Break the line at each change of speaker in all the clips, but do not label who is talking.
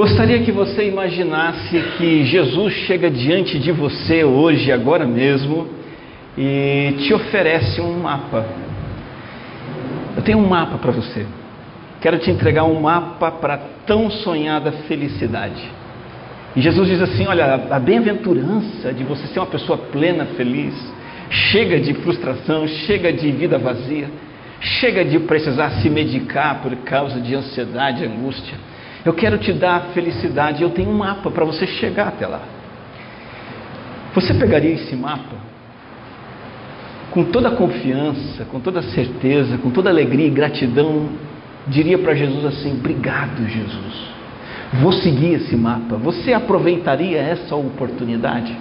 Gostaria que você imaginasse que Jesus chega diante de você hoje, agora mesmo, e te oferece um mapa. Eu tenho um mapa para você. Quero te entregar um mapa para tão sonhada felicidade. E Jesus diz assim: Olha, a bem-aventurança de você ser uma pessoa plena, feliz, chega de frustração, chega de vida vazia, chega de precisar se medicar por causa de ansiedade, angústia. Eu quero te dar felicidade. Eu tenho um mapa para você chegar até lá. Você pegaria esse mapa com toda a confiança, com toda a certeza, com toda a alegria e gratidão, diria para Jesus assim: Obrigado, Jesus. Vou seguir esse mapa. Você aproveitaria essa oportunidade?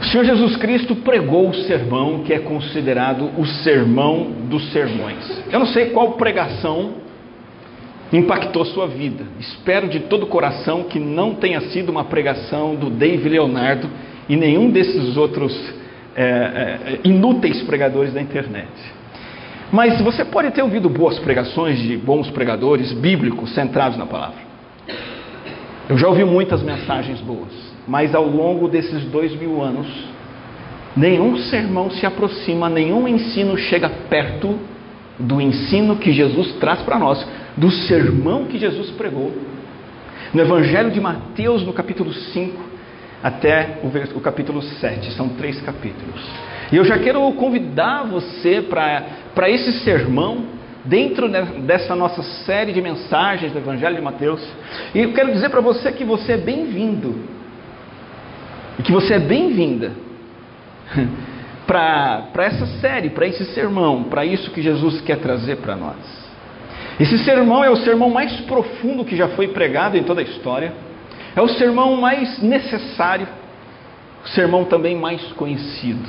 O Senhor Jesus Cristo pregou o sermão que é considerado o sermão dos sermões. Eu não sei qual pregação impactou sua vida. Espero de todo o coração que não tenha sido uma pregação do Dave Leonardo e nenhum desses outros é, é, inúteis pregadores da internet. Mas você pode ter ouvido boas pregações de bons pregadores bíblicos centrados na palavra. Eu já ouvi muitas mensagens boas, mas ao longo desses dois mil anos, nenhum sermão se aproxima, nenhum ensino chega perto do ensino que Jesus traz para nós, do sermão que Jesus pregou. No Evangelho de Mateus, no capítulo 5, até o, o capítulo 7, são três capítulos. E eu já quero convidar você para esse sermão, dentro dessa nossa série de mensagens do Evangelho de Mateus. E eu quero dizer para você que você é bem-vindo, e que você é bem-vinda para essa série, para esse sermão, para isso que Jesus quer trazer para nós. Esse sermão é o sermão mais profundo que já foi pregado em toda a história, é o sermão mais necessário, o sermão também mais conhecido.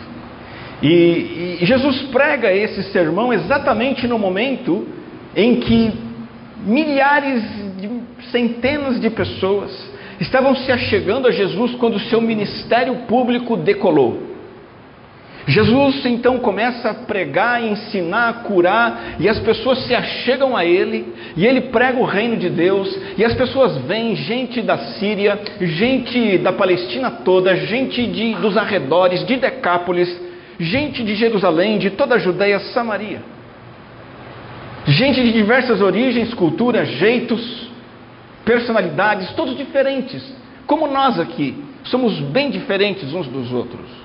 E, e Jesus prega esse sermão exatamente no momento em que milhares, de, centenas de pessoas estavam se achegando a Jesus quando o seu ministério público decolou. Jesus então começa a pregar, ensinar, curar, e as pessoas se achegam a ele, e ele prega o reino de Deus, e as pessoas vêm, gente da Síria, gente da Palestina toda, gente de, dos arredores, de Decápolis, gente de Jerusalém, de toda a Judéia, Samaria. Gente de diversas origens, culturas, jeitos, personalidades, todos diferentes, como nós aqui, somos bem diferentes uns dos outros.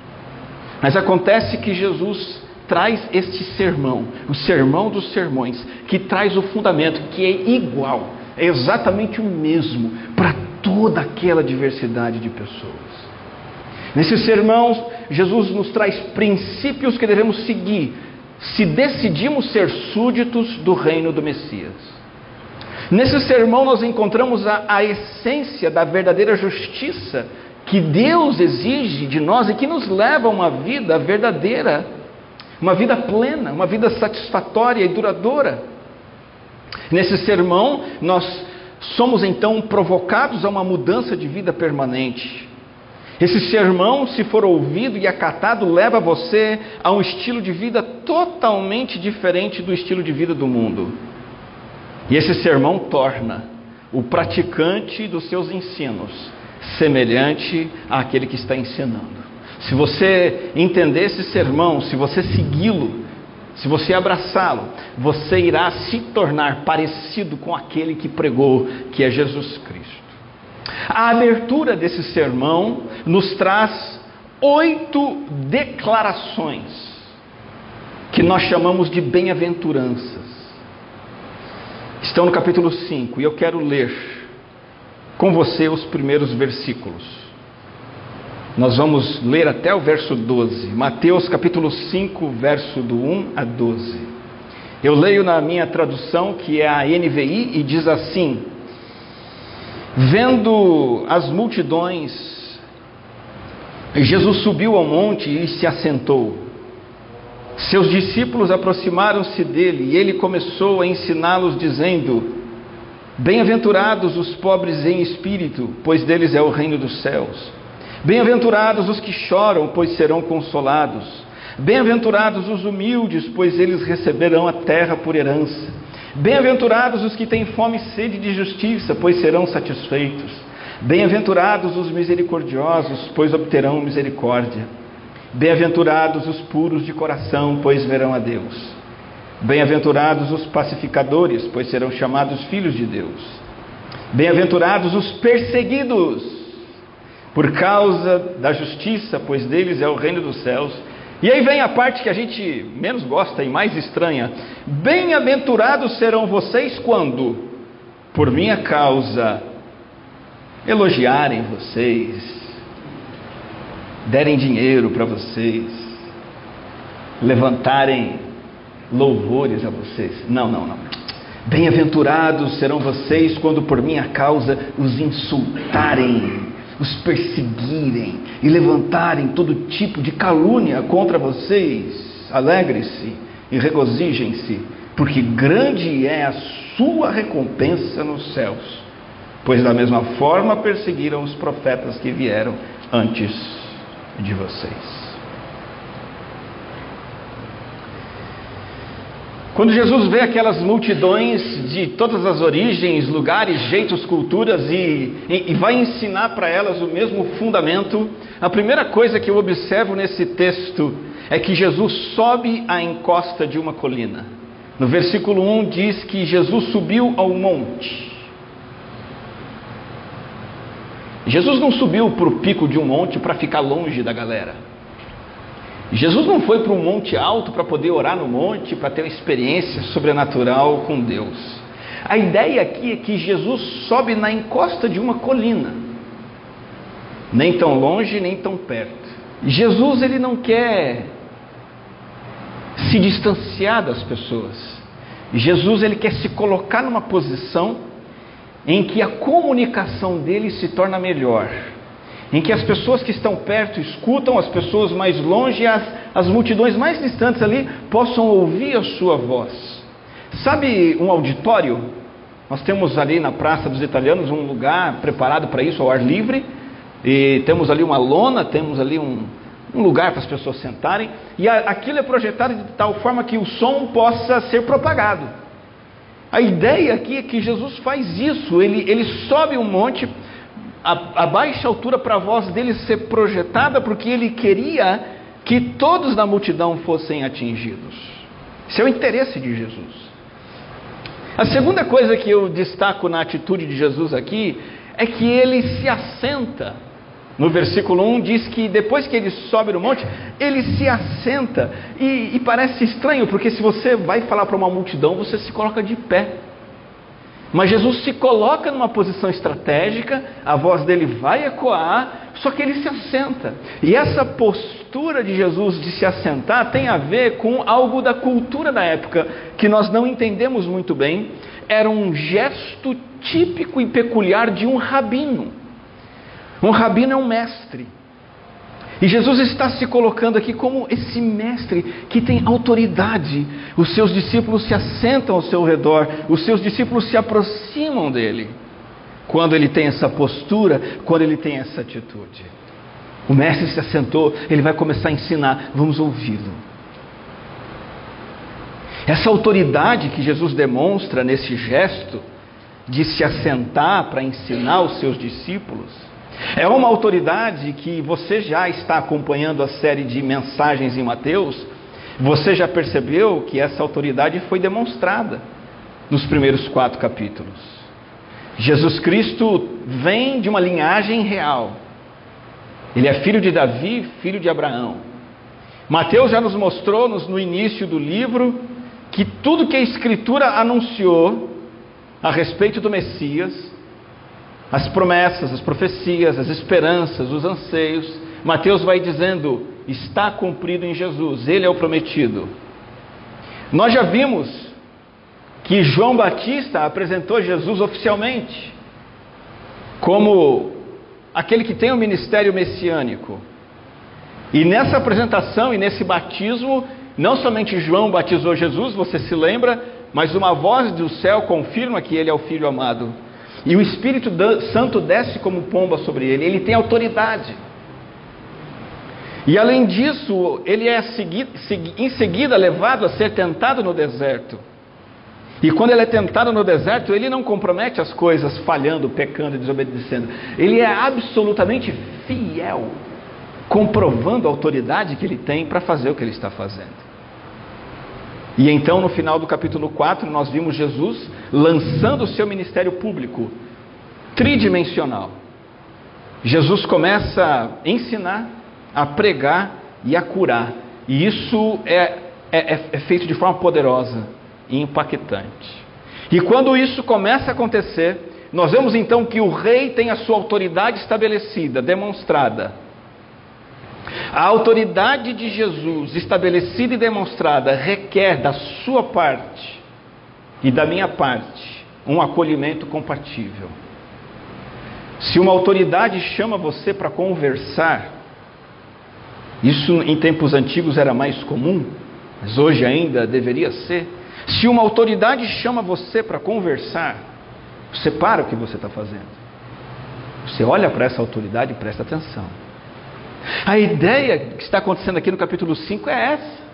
Mas acontece que Jesus traz este sermão, o sermão dos sermões, que traz o fundamento que é igual, é exatamente o mesmo para toda aquela diversidade de pessoas. Nesse sermão, Jesus nos traz princípios que devemos seguir se decidimos ser súditos do reino do Messias. Nesse sermão, nós encontramos a, a essência da verdadeira justiça que Deus exige de nós e que nos leva a uma vida verdadeira, uma vida plena, uma vida satisfatória e duradoura. Nesse sermão, nós somos então provocados a uma mudança de vida permanente. Esse sermão, se for ouvido e acatado, leva você a um estilo de vida totalmente diferente do estilo de vida do mundo. E esse sermão torna o praticante dos seus ensinos semelhante àquele que está ensinando. Se você entender esse sermão, se você segui-lo, se você abraçá-lo, você irá se tornar parecido com aquele que pregou, que é Jesus Cristo. A abertura desse sermão nos traz oito declarações que nós chamamos de bem-aventuranças. Estão no capítulo 5 e eu quero ler com você os primeiros versículos. Nós vamos ler até o verso 12. Mateus capítulo 5, verso do 1 a 12. Eu leio na minha tradução, que é a NVI, e diz assim: Vendo as multidões, Jesus subiu ao monte e se assentou. Seus discípulos aproximaram-se dele e ele começou a ensiná-los, dizendo: Bem-aventurados os pobres em espírito, pois deles é o reino dos céus. Bem-aventurados os que choram, pois serão consolados. Bem-aventurados os humildes, pois eles receberão a terra por herança. Bem-aventurados os que têm fome e sede de justiça, pois serão satisfeitos. Bem-aventurados os misericordiosos, pois obterão misericórdia. Bem-aventurados os puros de coração, pois verão a Deus. Bem-aventurados os pacificadores, pois serão chamados filhos de Deus. Bem-aventurados os perseguidos, por causa da justiça, pois deles é o reino dos céus. E aí vem a parte que a gente menos gosta e mais estranha. Bem-aventurados serão vocês quando, por minha causa, elogiarem vocês, derem dinheiro para vocês, levantarem louvores a vocês. Não, não, não. Bem-aventurados serão vocês quando por minha causa os insultarem os perseguirem e levantarem todo tipo de calúnia contra vocês, alegre-se e regozijem-se, porque grande é a sua recompensa nos céus. Pois da mesma forma perseguiram os profetas que vieram antes de vocês. Quando Jesus vê aquelas multidões de todas as origens, lugares, jeitos, culturas e, e, e vai ensinar para elas o mesmo fundamento, a primeira coisa que eu observo nesse texto é que Jesus sobe a encosta de uma colina. No versículo 1 diz que Jesus subiu ao monte. Jesus não subiu para o pico de um monte para ficar longe da galera. Jesus não foi para um monte alto para poder orar no monte, para ter uma experiência sobrenatural com Deus. A ideia aqui é que Jesus sobe na encosta de uma colina, nem tão longe, nem tão perto. Jesus ele não quer se distanciar das pessoas. Jesus ele quer se colocar numa posição em que a comunicação dele se torna melhor em que as pessoas que estão perto escutam, as pessoas mais longe, as, as multidões mais distantes ali possam ouvir a sua voz. Sabe um auditório? Nós temos ali na Praça dos Italianos um lugar preparado para isso, ao ar livre, e temos ali uma lona, temos ali um, um lugar para as pessoas sentarem, e a, aquilo é projetado de tal forma que o som possa ser propagado. A ideia aqui é que Jesus faz isso, ele, ele sobe um monte a, a baixa altura para a voz dele ser projetada, porque ele queria que todos na multidão fossem atingidos. Esse é o interesse de Jesus. A segunda coisa que eu destaco na atitude de Jesus aqui é que ele se assenta. No versículo 1 diz que depois que ele sobe no monte, ele se assenta. E, e parece estranho, porque se você vai falar para uma multidão, você se coloca de pé. Mas Jesus se coloca numa posição estratégica, a voz dele vai ecoar, só que ele se assenta. E essa postura de Jesus de se assentar tem a ver com algo da cultura da época que nós não entendemos muito bem. Era um gesto típico e peculiar de um rabino. Um rabino é um mestre. E Jesus está se colocando aqui como esse mestre que tem autoridade. Os seus discípulos se assentam ao seu redor, os seus discípulos se aproximam dele. Quando ele tem essa postura, quando ele tem essa atitude. O mestre se assentou, ele vai começar a ensinar, vamos ouvi-lo. Essa autoridade que Jesus demonstra nesse gesto de se assentar para ensinar os seus discípulos é uma autoridade que você já está acompanhando a série de mensagens em Mateus, você já percebeu que essa autoridade foi demonstrada nos primeiros quatro capítulos. Jesus Cristo vem de uma linhagem real. Ele é filho de Davi, filho de Abraão. Mateus já nos mostrou no início do livro que tudo que a Escritura anunciou a respeito do Messias as promessas, as profecias, as esperanças, os anseios. Mateus vai dizendo: está cumprido em Jesus, ele é o prometido. Nós já vimos que João Batista apresentou Jesus oficialmente como aquele que tem o ministério messiânico. E nessa apresentação e nesse batismo, não somente João batizou Jesus, você se lembra, mas uma voz do céu confirma que ele é o filho amado. E o Espírito Santo desce como pomba sobre ele, ele tem autoridade. E além disso, ele é em seguida levado a ser tentado no deserto. E quando ele é tentado no deserto, ele não compromete as coisas falhando, pecando e desobedecendo. Ele é absolutamente fiel, comprovando a autoridade que ele tem para fazer o que ele está fazendo. E então, no final do capítulo 4, nós vimos Jesus lançando o seu ministério público, tridimensional. Jesus começa a ensinar, a pregar e a curar. E isso é, é, é, é feito de forma poderosa e impactante. E quando isso começa a acontecer, nós vemos então que o rei tem a sua autoridade estabelecida, demonstrada. A autoridade de Jesus, estabelecida e demonstrada, requer da sua parte e da minha parte um acolhimento compatível. Se uma autoridade chama você para conversar, isso em tempos antigos era mais comum, mas hoje ainda deveria ser. Se uma autoridade chama você para conversar, você para o que você está fazendo. Você olha para essa autoridade e presta atenção. A ideia que está acontecendo aqui no capítulo 5 é essa.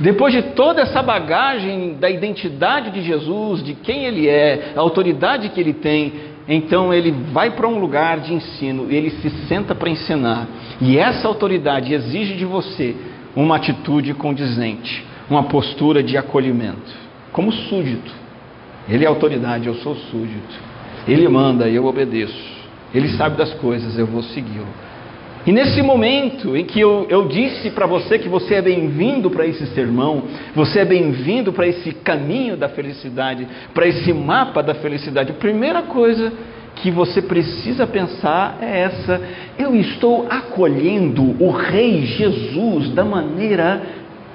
Depois de toda essa bagagem da identidade de Jesus, de quem ele é, a autoridade que ele tem, então ele vai para um lugar de ensino, ele se senta para ensinar. E essa autoridade exige de você uma atitude condizente, uma postura de acolhimento como súdito. Ele é autoridade, eu sou súdito. Ele manda, eu obedeço. Ele sabe das coisas, eu vou segui-lo. E nesse momento em que eu, eu disse para você que você é bem-vindo para esse sermão, você é bem-vindo para esse caminho da felicidade, para esse mapa da felicidade, a primeira coisa que você precisa pensar é essa: eu estou acolhendo o Rei Jesus da maneira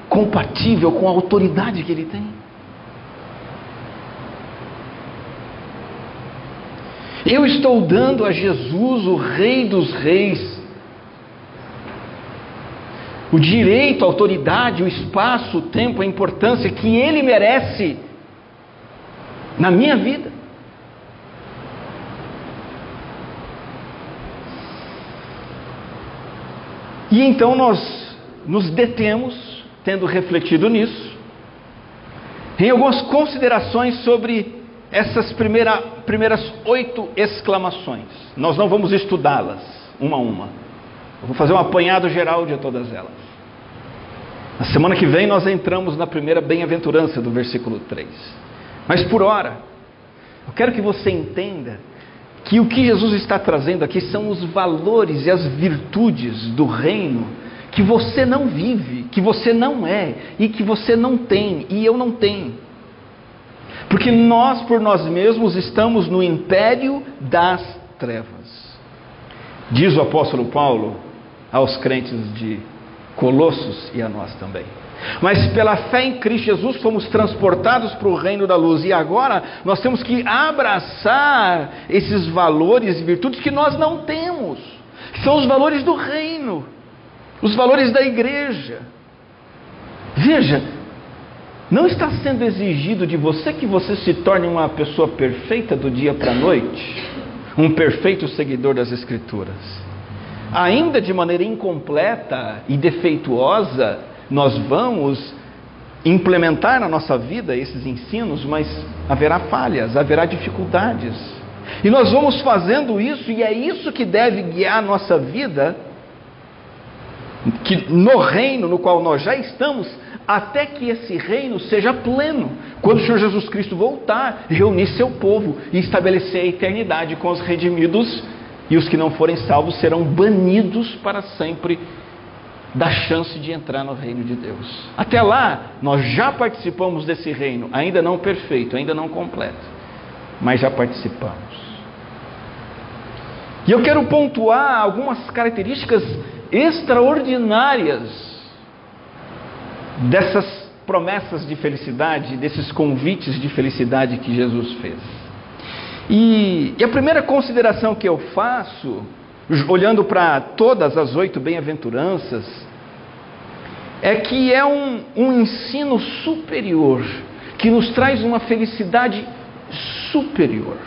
compatível com a autoridade que ele tem. Eu estou dando a Jesus, o Rei dos Reis, o direito, a autoridade, o espaço, o tempo, a importância que ele merece na minha vida. E então nós nos detemos, tendo refletido nisso, em algumas considerações sobre essas primeira, primeiras oito exclamações. Nós não vamos estudá-las uma a uma. Eu vou fazer um apanhado geral de todas elas. Na semana que vem nós entramos na primeira bem-aventurança do versículo 3. Mas por hora, eu quero que você entenda que o que Jesus está trazendo aqui são os valores e as virtudes do reino que você não vive, que você não é e que você não tem e eu não tenho. Porque nós, por nós mesmos, estamos no império das trevas. Diz o apóstolo Paulo aos crentes de Colossos e a nós também. Mas pela fé em Cristo Jesus fomos transportados para o reino da luz e agora nós temos que abraçar esses valores e virtudes que nós não temos, são os valores do reino, os valores da igreja. Veja, não está sendo exigido de você que você se torne uma pessoa perfeita do dia para a noite, um perfeito seguidor das Escrituras. Ainda de maneira incompleta e defeituosa, nós vamos implementar na nossa vida esses ensinos, mas haverá falhas, haverá dificuldades. E nós vamos fazendo isso, e é isso que deve guiar a nossa vida, que no reino no qual nós já estamos, até que esse reino seja pleno. Quando o Senhor Jesus Cristo voltar, reunir seu povo e estabelecer a eternidade com os redimidos, e os que não forem salvos serão banidos para sempre da chance de entrar no reino de Deus. Até lá, nós já participamos desse reino, ainda não perfeito, ainda não completo, mas já participamos. E eu quero pontuar algumas características extraordinárias dessas promessas de felicidade, desses convites de felicidade que Jesus fez. E, e a primeira consideração que eu faço, olhando para todas as oito bem-aventuranças, é que é um, um ensino superior, que nos traz uma felicidade superior.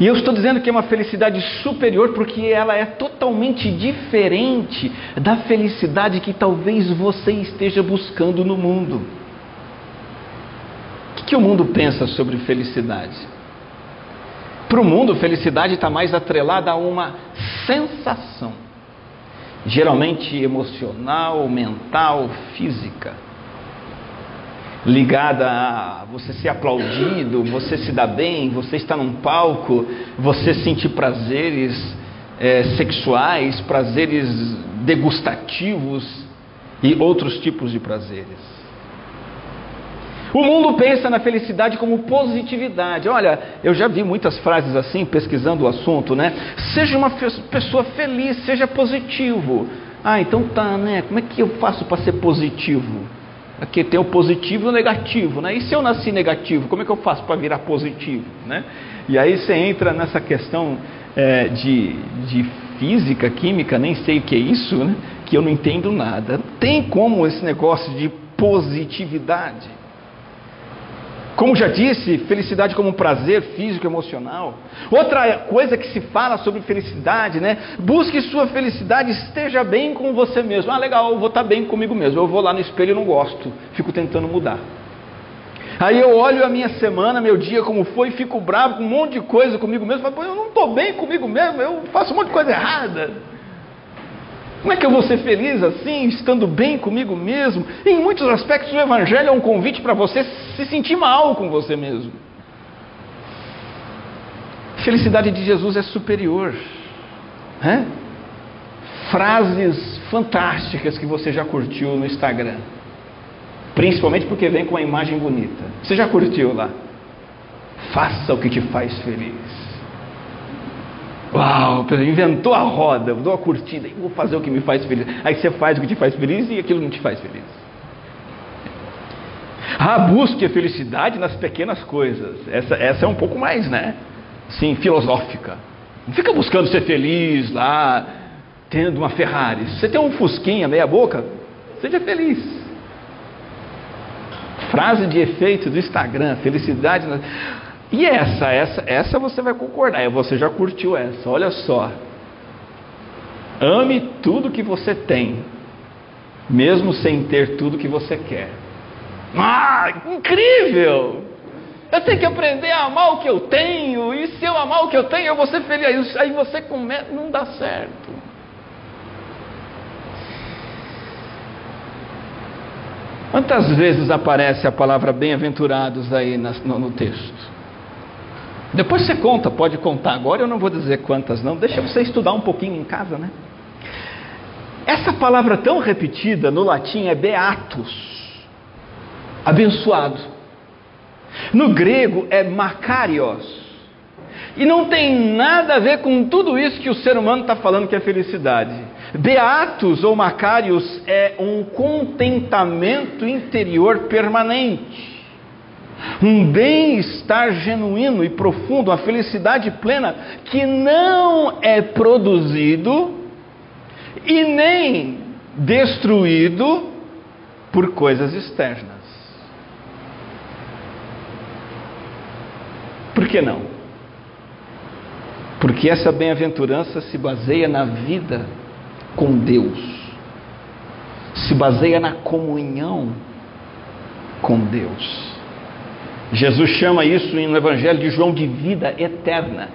E eu estou dizendo que é uma felicidade superior porque ela é totalmente diferente da felicidade que talvez você esteja buscando no mundo. Que o mundo pensa sobre felicidade? Para o mundo, felicidade está mais atrelada a uma sensação, geralmente emocional, mental, física, ligada a você ser aplaudido, você se dar bem, você estar num palco, você sentir prazeres é, sexuais, prazeres degustativos e outros tipos de prazeres. O mundo pensa na felicidade como positividade. Olha, eu já vi muitas frases assim, pesquisando o assunto, né? Seja uma pessoa feliz, seja positivo. Ah, então tá, né? Como é que eu faço para ser positivo? Aqui tem o positivo e o negativo, né? E se eu nasci negativo, como é que eu faço para virar positivo, né? E aí você entra nessa questão é, de, de física, química, nem sei o que é isso, né? Que eu não entendo nada. Tem como esse negócio de positividade. Como já disse, felicidade como um prazer físico e emocional. Outra coisa que se fala sobre felicidade, né? Busque sua felicidade, esteja bem com você mesmo. Ah, legal, eu vou estar bem comigo mesmo. Eu vou lá no espelho e não gosto, fico tentando mudar. Aí eu olho a minha semana, meu dia como foi, fico bravo com um monte de coisa comigo mesmo. Falo, eu não estou bem comigo mesmo, eu faço um monte de coisa errada. Como é que eu vou ser feliz assim, estando bem comigo mesmo? Em muitos aspectos, o Evangelho é um convite para você se sentir mal com você mesmo. A felicidade de Jesus é superior. Né? Frases fantásticas que você já curtiu no Instagram. Principalmente porque vem com uma imagem bonita. Você já curtiu lá? Faça o que te faz feliz. Uau, inventou a roda, dou a curtida, vou fazer o que me faz feliz. Aí você faz o que te faz feliz e aquilo não te faz feliz. Ah, busque a felicidade nas pequenas coisas. Essa, essa é um pouco mais, né? Sim, filosófica. Não fica buscando ser feliz lá, tendo uma Ferrari. Se você tem um Fusquinha meia boca, seja feliz. Frase de efeito do Instagram, felicidade. Nas... E essa, essa, essa você vai concordar. Você já curtiu essa. Olha só. Ame tudo que você tem, mesmo sem ter tudo que você quer. Ah, incrível! Eu tenho que aprender a amar o que eu tenho, e se eu amar o que eu tenho, eu vou ser feliz. Aí você começa, não dá certo. Quantas vezes aparece a palavra bem-aventurados aí no, no texto? Depois você conta, pode contar. Agora eu não vou dizer quantas, não. Deixa você estudar um pouquinho em casa, né? Essa palavra tão repetida no latim é beatus, abençoado. No grego é makarios. E não tem nada a ver com tudo isso que o ser humano está falando que é felicidade. Beatus ou Macarius é um contentamento interior permanente um bem-estar genuíno e profundo, uma felicidade plena que não é produzido e nem destruído por coisas externas. Por que não? Porque essa bem-aventurança se baseia na vida com Deus, se baseia na comunhão com Deus. Jesus chama isso no Evangelho de João de vida eterna.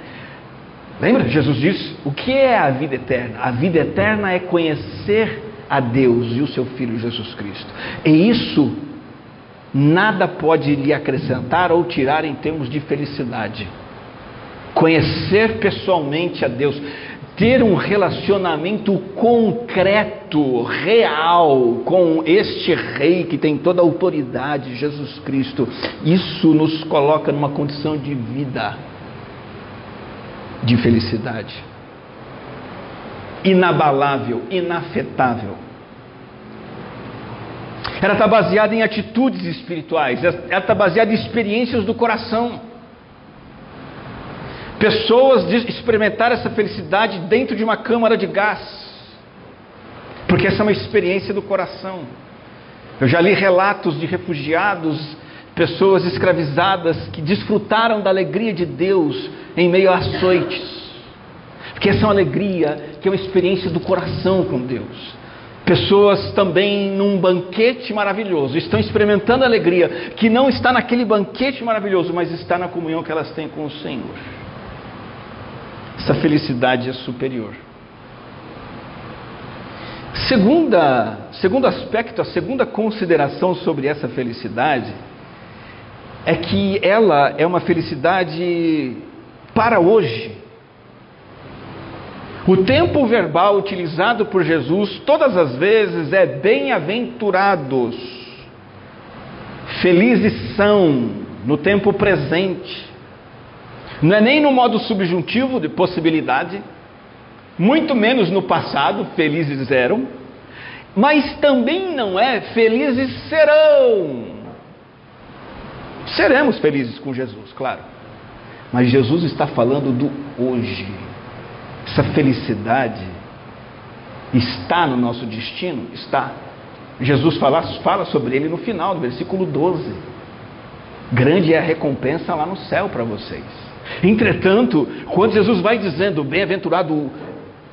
Lembra? Jesus disse: O que é a vida eterna? A vida eterna é conhecer a Deus e o seu Filho Jesus Cristo. E isso nada pode lhe acrescentar ou tirar em termos de felicidade. Conhecer pessoalmente a Deus ter um relacionamento concreto, real, com este Rei que tem toda a autoridade, Jesus Cristo, isso nos coloca numa condição de vida, de felicidade, inabalável, inafetável. Ela está baseada em atitudes espirituais, ela está baseada em experiências do coração. Pessoas experimentaram essa felicidade dentro de uma câmara de gás, porque essa é uma experiência do coração. Eu já li relatos de refugiados, pessoas escravizadas que desfrutaram da alegria de Deus em meio a açoites, porque essa é uma alegria que é uma experiência do coração com Deus. Pessoas também num banquete maravilhoso, estão experimentando alegria que não está naquele banquete maravilhoso, mas está na comunhão que elas têm com o Senhor. Essa felicidade é superior. Segunda, segundo aspecto, a segunda consideração sobre essa felicidade é que ela é uma felicidade para hoje. O tempo verbal utilizado por Jesus todas as vezes é bem-aventurados. Felizes são no tempo presente. Não é nem no modo subjuntivo de possibilidade, muito menos no passado, felizes eram, mas também não é felizes serão. Seremos felizes com Jesus, claro. Mas Jesus está falando do hoje. Essa felicidade está no nosso destino? Está. Jesus fala, fala sobre ele no final, no versículo 12. Grande é a recompensa lá no céu para vocês. Entretanto, quando Jesus vai dizendo, bem-aventurado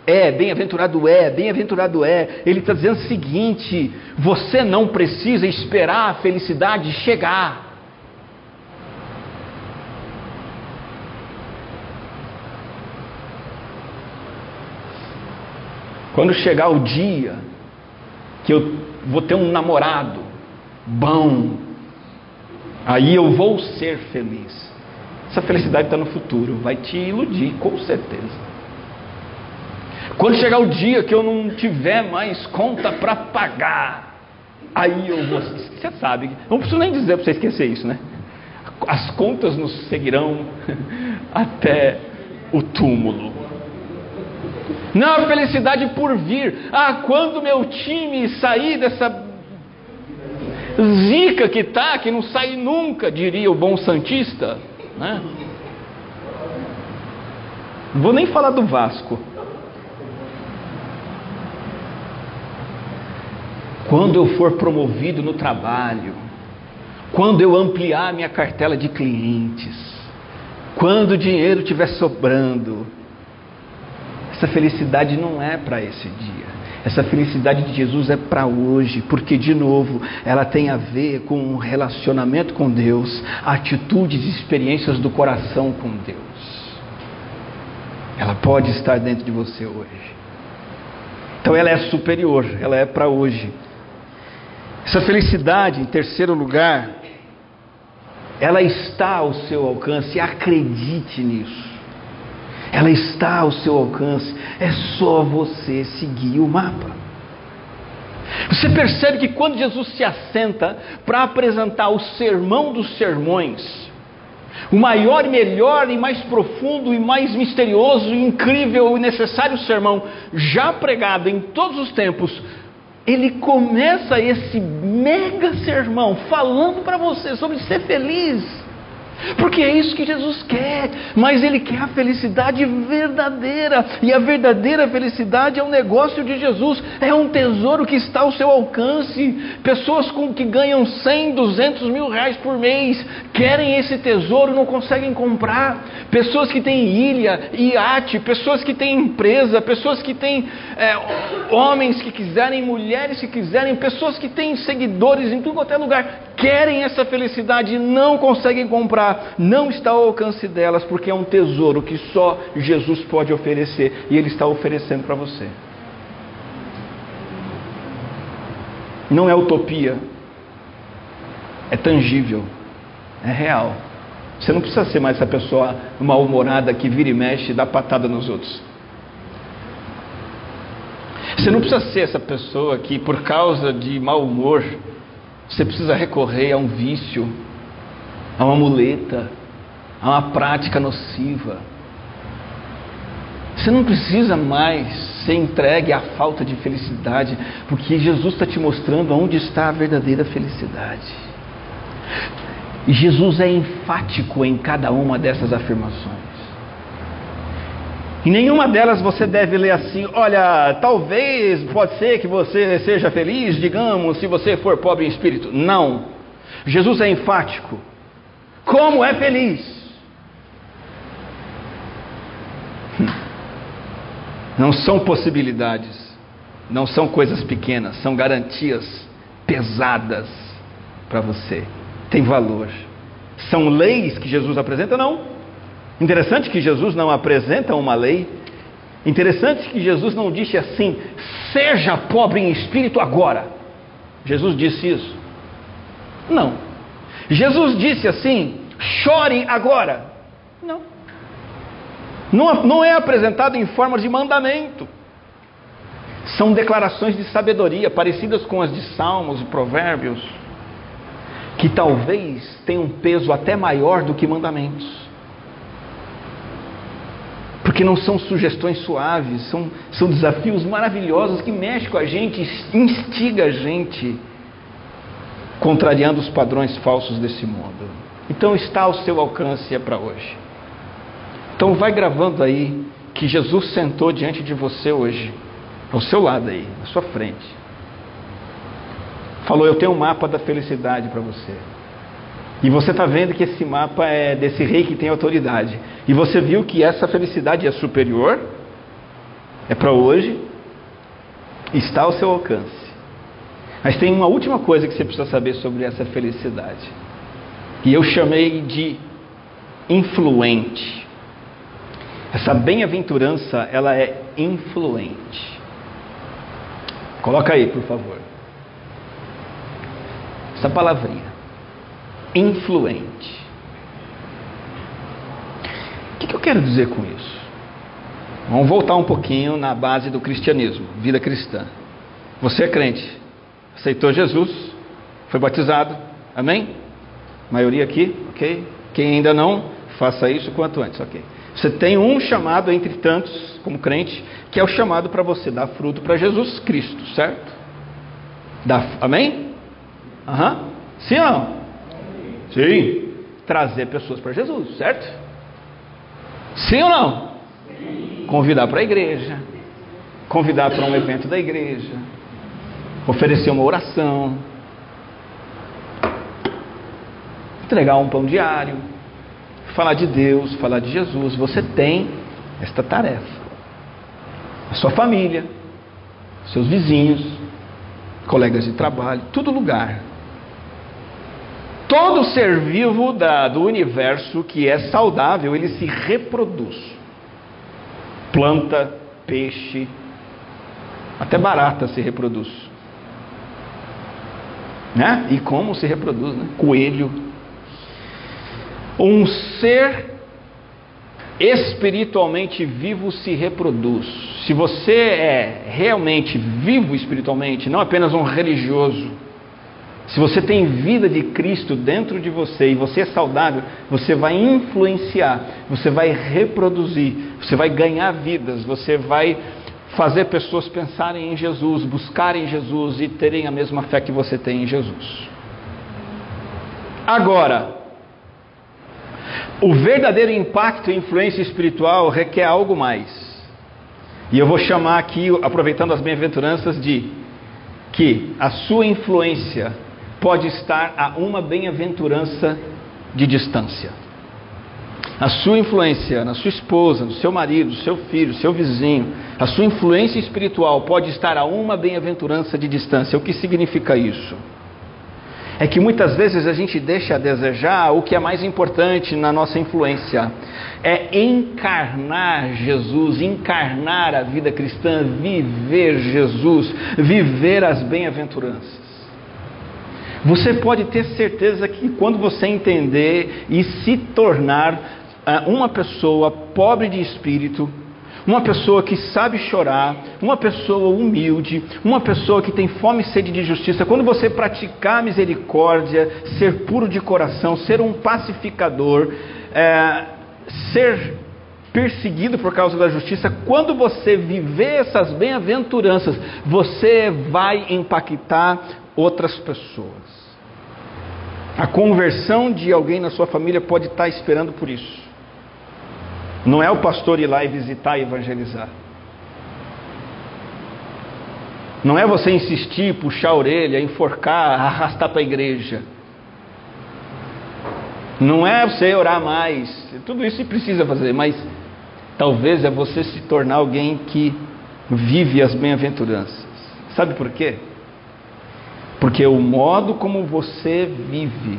é, bem-aventurado é, bem-aventurado é, ele está dizendo o seguinte: você não precisa esperar a felicidade chegar. Quando chegar o dia que eu vou ter um namorado bom, aí eu vou ser feliz. Essa felicidade está no futuro, vai te iludir, com certeza. Quando chegar o dia que eu não tiver mais conta para pagar, aí eu vou. Você sabe, não preciso nem dizer para você esquecer isso, né? As contas nos seguirão até o túmulo. Não a felicidade por vir. Ah, quando meu time sair dessa zica que tá, que não sai nunca, diria o bom santista, né? Não vou nem falar do Vasco. Quando eu for promovido no trabalho, quando eu ampliar minha cartela de clientes, quando o dinheiro estiver sobrando, essa felicidade não é para esse dia. Essa felicidade de Jesus é para hoje, porque, de novo, ela tem a ver com o um relacionamento com Deus, atitudes e experiências do coração com Deus. Ela pode estar dentro de você hoje. Então, ela é superior, ela é para hoje. Essa felicidade, em terceiro lugar, ela está ao seu alcance, acredite nisso. Ela está ao seu alcance, é só você seguir o mapa. Você percebe que quando Jesus se assenta para apresentar o sermão dos sermões, o maior, melhor e mais profundo e mais misterioso, incrível e necessário sermão já pregado em todos os tempos, ele começa esse mega sermão falando para você sobre ser feliz. Porque é isso que Jesus quer, mas Ele quer a felicidade verdadeira, e a verdadeira felicidade é um negócio de Jesus, é um tesouro que está ao seu alcance. Pessoas com, que ganham 100, 200 mil reais por mês querem esse tesouro, não conseguem comprar. Pessoas que têm ilha, iate, pessoas que têm empresa, pessoas que têm é, homens que quiserem, mulheres que quiserem, pessoas que têm seguidores em tudo quanto é lugar, querem essa felicidade e não conseguem comprar, não está ao alcance delas, porque é um tesouro que só Jesus pode oferecer e Ele está oferecendo para você. Não é utopia, é tangível, é real. Você não precisa ser mais essa pessoa mal-humorada que vira e mexe e dá patada nos outros. Você não precisa ser essa pessoa que, por causa de mau humor, você precisa recorrer a um vício, a uma muleta, a uma prática nociva. Você não precisa mais ser entregue à falta de felicidade, porque Jesus está te mostrando onde está a verdadeira felicidade. E Jesus é enfático em cada uma dessas afirmações. Em nenhuma delas você deve ler assim: olha, talvez, pode ser que você seja feliz, digamos, se você for pobre em espírito. Não. Jesus é enfático. Como é feliz? Não são possibilidades, não são coisas pequenas, são garantias pesadas para você. Tem valor. São leis que Jesus apresenta? Não. Interessante que Jesus não apresenta uma lei. Interessante que Jesus não disse assim: seja pobre em espírito agora. Jesus disse isso? Não. Jesus disse assim: chore agora. Não. Não, não é apresentado em forma de mandamento. São declarações de sabedoria, parecidas com as de Salmos e Provérbios, que talvez tenham um peso até maior do que mandamentos. Porque não são sugestões suaves, são, são desafios maravilhosos que mexem com a gente, instiga a gente, contrariando os padrões falsos desse mundo. Então está ao seu alcance é para hoje. Então vai gravando aí que Jesus sentou diante de você hoje ao seu lado aí, à sua frente. Falou: Eu tenho um mapa da felicidade para você. E você está vendo que esse mapa é desse rei que tem autoridade. E você viu que essa felicidade é superior, é para hoje, está ao seu alcance. Mas tem uma última coisa que você precisa saber sobre essa felicidade. E eu chamei de influente. Essa bem-aventurança, ela é influente. Coloca aí, por favor. Essa palavrinha. Influente. O que, que eu quero dizer com isso? Vamos voltar um pouquinho na base do cristianismo, vida cristã. Você é crente, aceitou Jesus, foi batizado, amém? Maioria aqui, ok? Quem ainda não, faça isso quanto antes, ok? Você tem um chamado entre tantos, como crente, que é o chamado para você dar fruto para Jesus Cristo, certo? Dá, amém? Aham. Sim ou não? Sim. Trazer pessoas para Jesus, certo? Sim ou não? Sim. Convidar para a igreja. Convidar para um evento da igreja. Oferecer uma oração. Entregar um pão diário. Falar de Deus, falar de Jesus. Você tem esta tarefa a sua família, seus vizinhos, colegas de trabalho, todo lugar. Todo ser vivo da, do universo que é saudável, ele se reproduz. Planta, peixe, até barata se reproduz. Né? E como se reproduz, né? Coelho. Um ser espiritualmente vivo se reproduz. Se você é realmente vivo espiritualmente, não apenas um religioso, se você tem vida de Cristo dentro de você e você é saudável, você vai influenciar, você vai reproduzir, você vai ganhar vidas, você vai fazer pessoas pensarem em Jesus, buscarem Jesus e terem a mesma fé que você tem em Jesus. Agora, o verdadeiro impacto e influência espiritual requer algo mais. E eu vou chamar aqui, aproveitando as bem-aventuranças, de que a sua influência pode estar a uma bem-aventurança de distância. A sua influência na sua esposa, no seu marido, no seu filho, seu vizinho, a sua influência espiritual pode estar a uma bem-aventurança de distância. O que significa isso? é que muitas vezes a gente deixa a desejar o que é mais importante na nossa influência. É encarnar Jesus, encarnar a vida cristã, viver Jesus, viver as bem-aventuranças. Você pode ter certeza que quando você entender e se tornar uma pessoa pobre de espírito, uma pessoa que sabe chorar, uma pessoa humilde, uma pessoa que tem fome e sede de justiça. Quando você praticar misericórdia, ser puro de coração, ser um pacificador, é, ser perseguido por causa da justiça, quando você viver essas bem-aventuranças, você vai impactar outras pessoas. A conversão de alguém na sua família pode estar esperando por isso. Não é o pastor ir lá e visitar e evangelizar. Não é você insistir, puxar a orelha, enforcar, arrastar para a igreja. Não é você orar mais. Tudo isso precisa fazer, mas talvez é você se tornar alguém que vive as bem-aventuranças. Sabe por quê? Porque o modo como você vive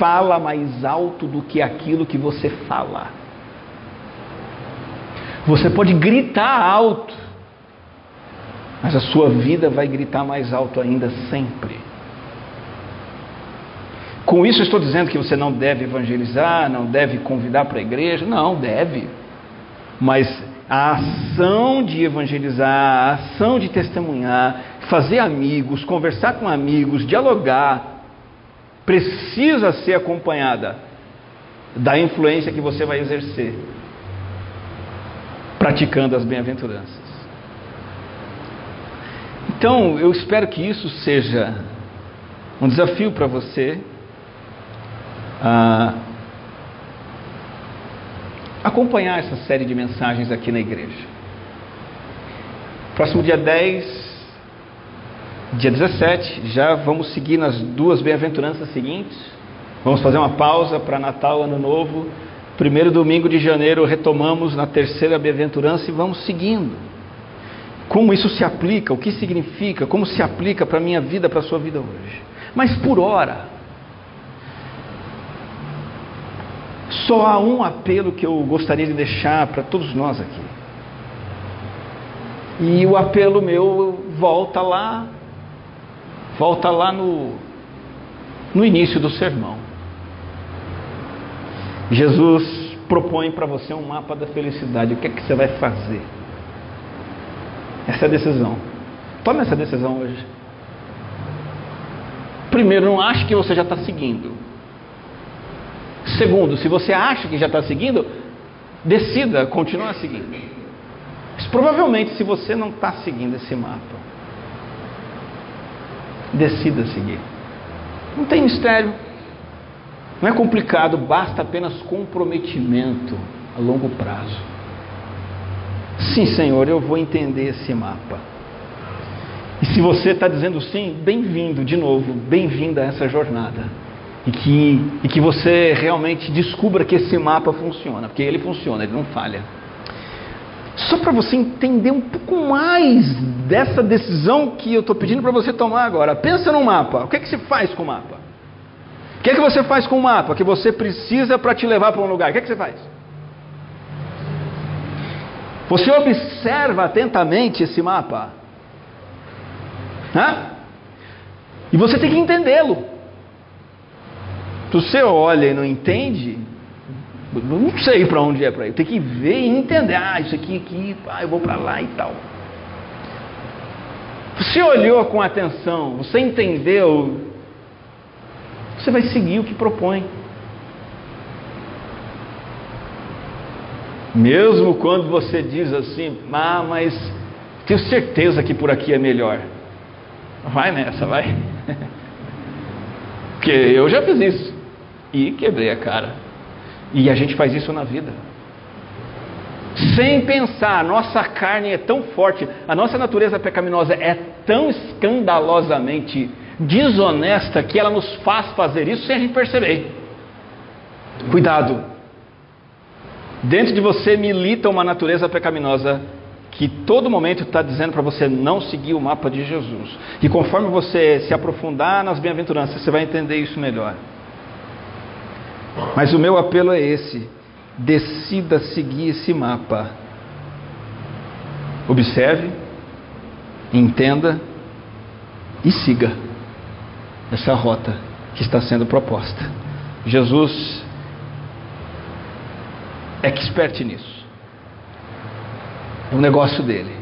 fala mais alto do que aquilo que você fala. Você pode gritar alto, mas a sua vida vai gritar mais alto ainda sempre. Com isso, estou dizendo que você não deve evangelizar, não deve convidar para a igreja. Não, deve. Mas a ação de evangelizar, a ação de testemunhar, fazer amigos, conversar com amigos, dialogar, precisa ser acompanhada da influência que você vai exercer praticando as bem-aventuranças. Então, eu espero que isso seja um desafio para você. Ah, acompanhar essa série de mensagens aqui na igreja. Próximo dia 10, dia 17, já vamos seguir nas duas bem-aventuranças seguintes. Vamos fazer uma pausa para Natal, Ano Novo. Primeiro domingo de janeiro retomamos na terceira bem-aventurança e vamos seguindo. Como isso se aplica, o que significa, como se aplica para a minha vida, para a sua vida hoje. Mas por hora, Só há um apelo que eu gostaria de deixar para todos nós aqui. E o apelo meu volta lá, volta lá no, no início do sermão. Jesus propõe para você um mapa da felicidade. O que é que você vai fazer? Essa é a decisão. Tome essa decisão hoje. Primeiro, não ache que você já está seguindo. Segundo, se você acha que já está seguindo, decida continuar seguindo. Mas provavelmente, se você não está seguindo esse mapa, decida seguir. Não tem mistério, não é complicado, basta apenas comprometimento a longo prazo. Sim, Senhor, eu vou entender esse mapa. E se você está dizendo sim, bem-vindo de novo, bem-vinda a essa jornada e que, e que você realmente descubra que esse mapa funciona, porque ele funciona, ele não falha. Só para você entender um pouco mais dessa decisão que eu estou pedindo para você tomar agora. Pensa no mapa. O que, é que se faz com o mapa? O que é que você faz com o mapa que você precisa para te levar para um lugar? O que é que você faz? Você observa atentamente esse mapa. Hã? E você tem que entendê-lo. Se você olha e não entende, não sei para onde é para ir. Tem que ver e entender. Ah, isso aqui, aqui, ah, eu vou para lá e tal. Você olhou com atenção, você entendeu, você vai seguir o que propõe. Mesmo quando você diz assim, ah, mas tenho certeza que por aqui é melhor. Vai nessa, vai. Porque eu já fiz isso e quebrei a cara. E a gente faz isso na vida. Sem pensar, nossa carne é tão forte, a nossa natureza pecaminosa é tão escandalosamente desonesta que ela nos faz fazer isso sem a gente perceber. Cuidado. Dentro de você milita uma natureza pecaminosa que todo momento está dizendo para você não seguir o mapa de Jesus. E conforme você se aprofundar nas bem-aventuranças, você vai entender isso melhor. Mas o meu apelo é esse: decida seguir esse mapa. Observe, entenda e siga essa rota que está sendo proposta. Jesus é expert nisso. É um negócio dele.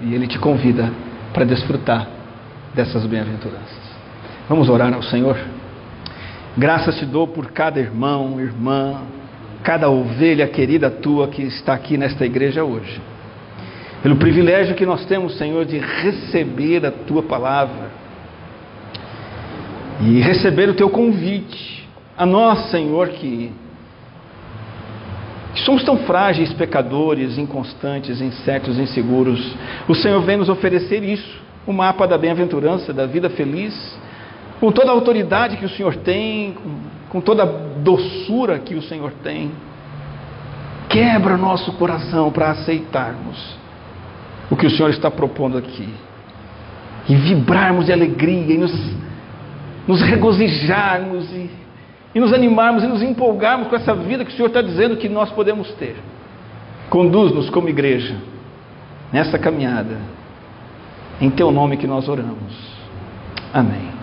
E ele te convida para desfrutar dessas bem-aventuranças. Vamos orar ao Senhor? Graças te dou por cada irmão, irmã, cada ovelha querida tua que está aqui nesta igreja hoje. Pelo privilégio que nós temos, Senhor, de receber a tua palavra e receber o teu convite a nós, Senhor, que, que somos tão frágeis, pecadores, inconstantes, incertos, inseguros. O Senhor vem nos oferecer isso, o mapa da bem-aventurança, da vida feliz com toda a autoridade que o Senhor tem, com, com toda a doçura que o Senhor tem. Quebra nosso coração para aceitarmos o que o Senhor está propondo aqui. E vibrarmos de alegria, e nos, nos regozijarmos, e, e nos animarmos, e nos empolgarmos com essa vida que o Senhor está dizendo que nós podemos ter. Conduz-nos como igreja nessa caminhada. Em teu nome que nós oramos. Amém.